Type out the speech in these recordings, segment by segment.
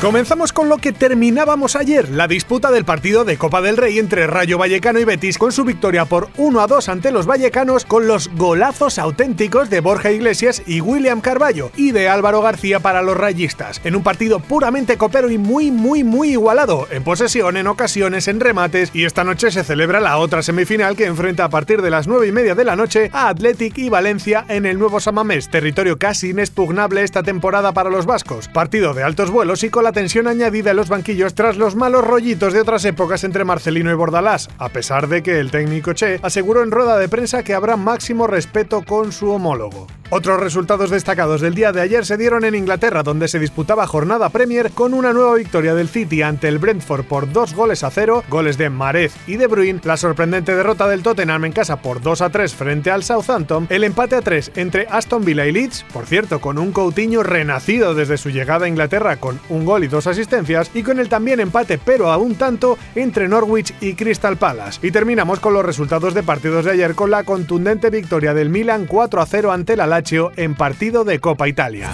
Comenzamos con lo que terminábamos ayer, la disputa del partido de Copa del Rey entre Rayo Vallecano y Betis con su victoria por 1 a 2 ante los vallecanos con los golazos auténticos de Borja Iglesias y William Carballo y de Álvaro García para los rayistas, en un partido puramente copero y muy muy muy igualado, en posesión, en ocasiones, en remates y esta noche se celebra la otra semifinal que enfrenta a partir de las 9 y media de la noche a Athletic y Valencia en el nuevo Samamés, territorio casi inexpugnable esta temporada para los vascos, partido de altos vuelos y con la tensión añadida en los banquillos tras los malos rollitos de otras épocas entre Marcelino y Bordalás, a pesar de que el técnico Che aseguró en rueda de prensa que habrá máximo respeto con su homólogo. Otros resultados destacados del día de ayer se dieron en Inglaterra, donde se disputaba jornada Premier con una nueva victoria del City ante el Brentford por dos goles a cero, goles de Marez y de Bruyne, la sorprendente derrota del Tottenham en casa por 2 a 3 frente al Southampton, el empate a 3 entre Aston Villa y Leeds, por cierto, con un Coutinho renacido desde su llegada a Inglaterra con un gol y dos asistencias, y con el también empate pero a un tanto entre Norwich y Crystal Palace. Y terminamos con los resultados de partidos de ayer con la contundente victoria del Milan 4 a 0 ante la Lazio en partido de Copa Italia.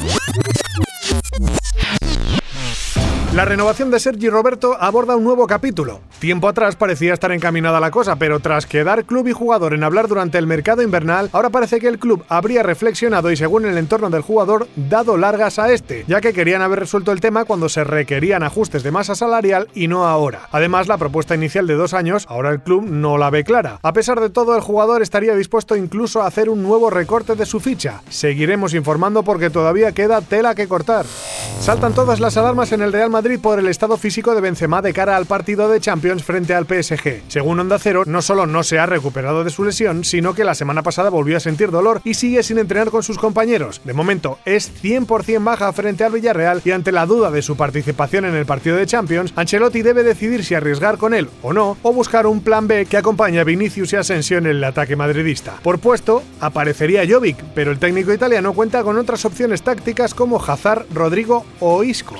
La renovación de Sergi Roberto aborda un nuevo capítulo. Tiempo atrás parecía estar encaminada la cosa, pero tras quedar club y jugador en hablar durante el mercado invernal, ahora parece que el club habría reflexionado y según el entorno del jugador, dado largas a este, ya que querían haber resuelto el tema cuando se requerían ajustes de masa salarial y no ahora. Además, la propuesta inicial de dos años, ahora el club no la ve clara. A pesar de todo, el jugador estaría dispuesto incluso a hacer un nuevo recorte de su ficha. Seguiremos informando porque todavía queda tela que cortar. Saltan todas las alarmas en el Real Madrid por el estado físico de Benzema de cara al partido de Champions frente al PSG. Según Onda Cero, no solo no se ha recuperado de su lesión, sino que la semana pasada volvió a sentir dolor y sigue sin entrenar con sus compañeros. De momento es 100% baja frente al Villarreal y ante la duda de su participación en el partido de Champions, Ancelotti debe decidir si arriesgar con él o no o buscar un plan B que acompañe a Vinicius y Asensio en el ataque madridista. Por puesto, aparecería Jovic, pero el técnico italiano cuenta con otras opciones tácticas como Hazard, Rodrigo o Isco.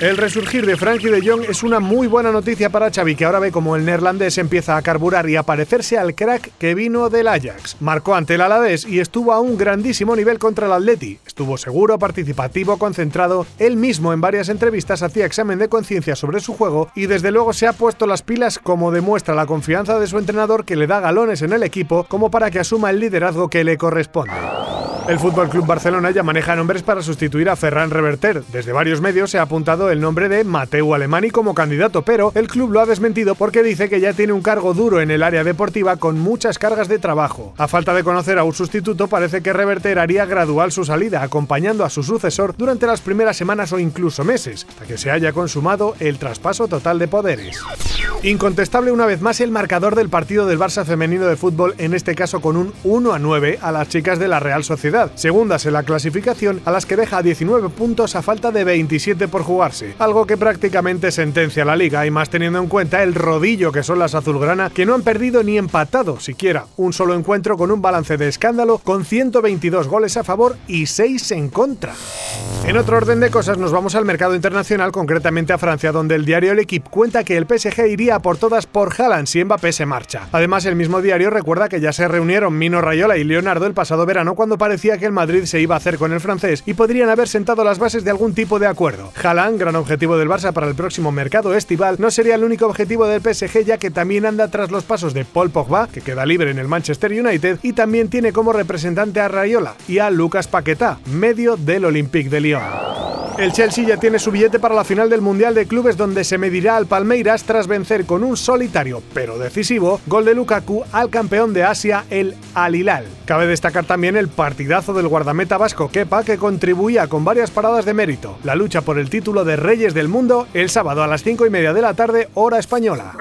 El resurgir de Frankie de Jong es una muy buena noticia para Xavi, que ahora ve como el neerlandés empieza a carburar y a parecerse al crack que vino del Ajax. Marcó ante el Alavés y estuvo a un grandísimo nivel contra el Atleti. Estuvo seguro, participativo, concentrado. Él mismo en varias entrevistas hacía examen de conciencia sobre su juego y desde luego se ha puesto las pilas como demuestra la confianza de su entrenador que le da galones en el equipo como para que asuma el liderazgo que le corresponde. El Club Barcelona ya maneja nombres para sustituir a Ferran Reverter. Desde varios medios se ha apuntado el nombre de Mateu Alemani como candidato, pero el club lo ha desmentido porque dice que ya tiene un cargo duro en el área deportiva con muchas cargas de trabajo. A falta de conocer a un sustituto, parece que Reverter haría gradual su salida, acompañando a su sucesor durante las primeras semanas o incluso meses, hasta que se haya consumado el traspaso total de poderes. Incontestable una vez más el marcador del partido del Barça femenino de fútbol, en este caso con un 1 a 9 a las chicas de la Real Sociedad, segundas en la clasificación a las que deja 19 puntos a falta de 27 por jugarse, algo que prácticamente sentencia la liga y más teniendo en cuenta el rodillo que son las azulgrana que no han perdido ni empatado siquiera un solo encuentro con un balance de escándalo con 122 goles a favor y 6 en contra. En otro orden de cosas nos vamos al mercado internacional, concretamente a Francia, donde el diario El Equipe cuenta que el PSG iría por todas por Haaland si Mbappé se marcha. Además, el mismo diario recuerda que ya se reunieron Mino Rayola y Leonardo el pasado verano cuando parecía que el Madrid se iba a hacer con el francés y podrían haber sentado las bases de algún tipo de acuerdo. Haaland, gran objetivo del Barça para el próximo mercado estival, no sería el único objetivo del PSG ya que también anda tras los pasos de Paul Pogba, que queda libre en el Manchester United, y también tiene como representante a Rayola y a Lucas Paquetá, medio del Olympique de Lyon. El Chelsea ya tiene su billete para la final del Mundial de Clubes donde se medirá al Palmeiras tras vencer con un solitario pero decisivo gol de Lukaku al campeón de Asia, el Al Hilal. Cabe destacar también el partidazo del guardameta vasco Kepa que contribuía con varias paradas de mérito. La lucha por el título de Reyes del Mundo el sábado a las 5 y media de la tarde, hora española.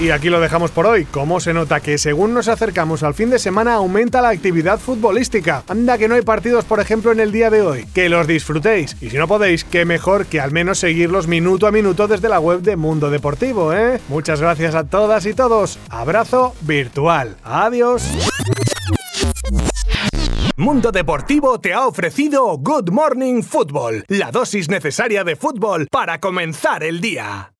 Y aquí lo dejamos por hoy. ¿Cómo se nota que según nos acercamos al fin de semana aumenta la actividad futbolística? Anda que no hay partidos, por ejemplo, en el día de hoy. Que los disfrutéis. Y si no podéis, qué mejor que al menos seguirlos minuto a minuto desde la web de Mundo Deportivo, ¿eh? Muchas gracias a todas y todos. Abrazo virtual. Adiós. Mundo Deportivo te ha ofrecido Good Morning Football, la dosis necesaria de fútbol para comenzar el día.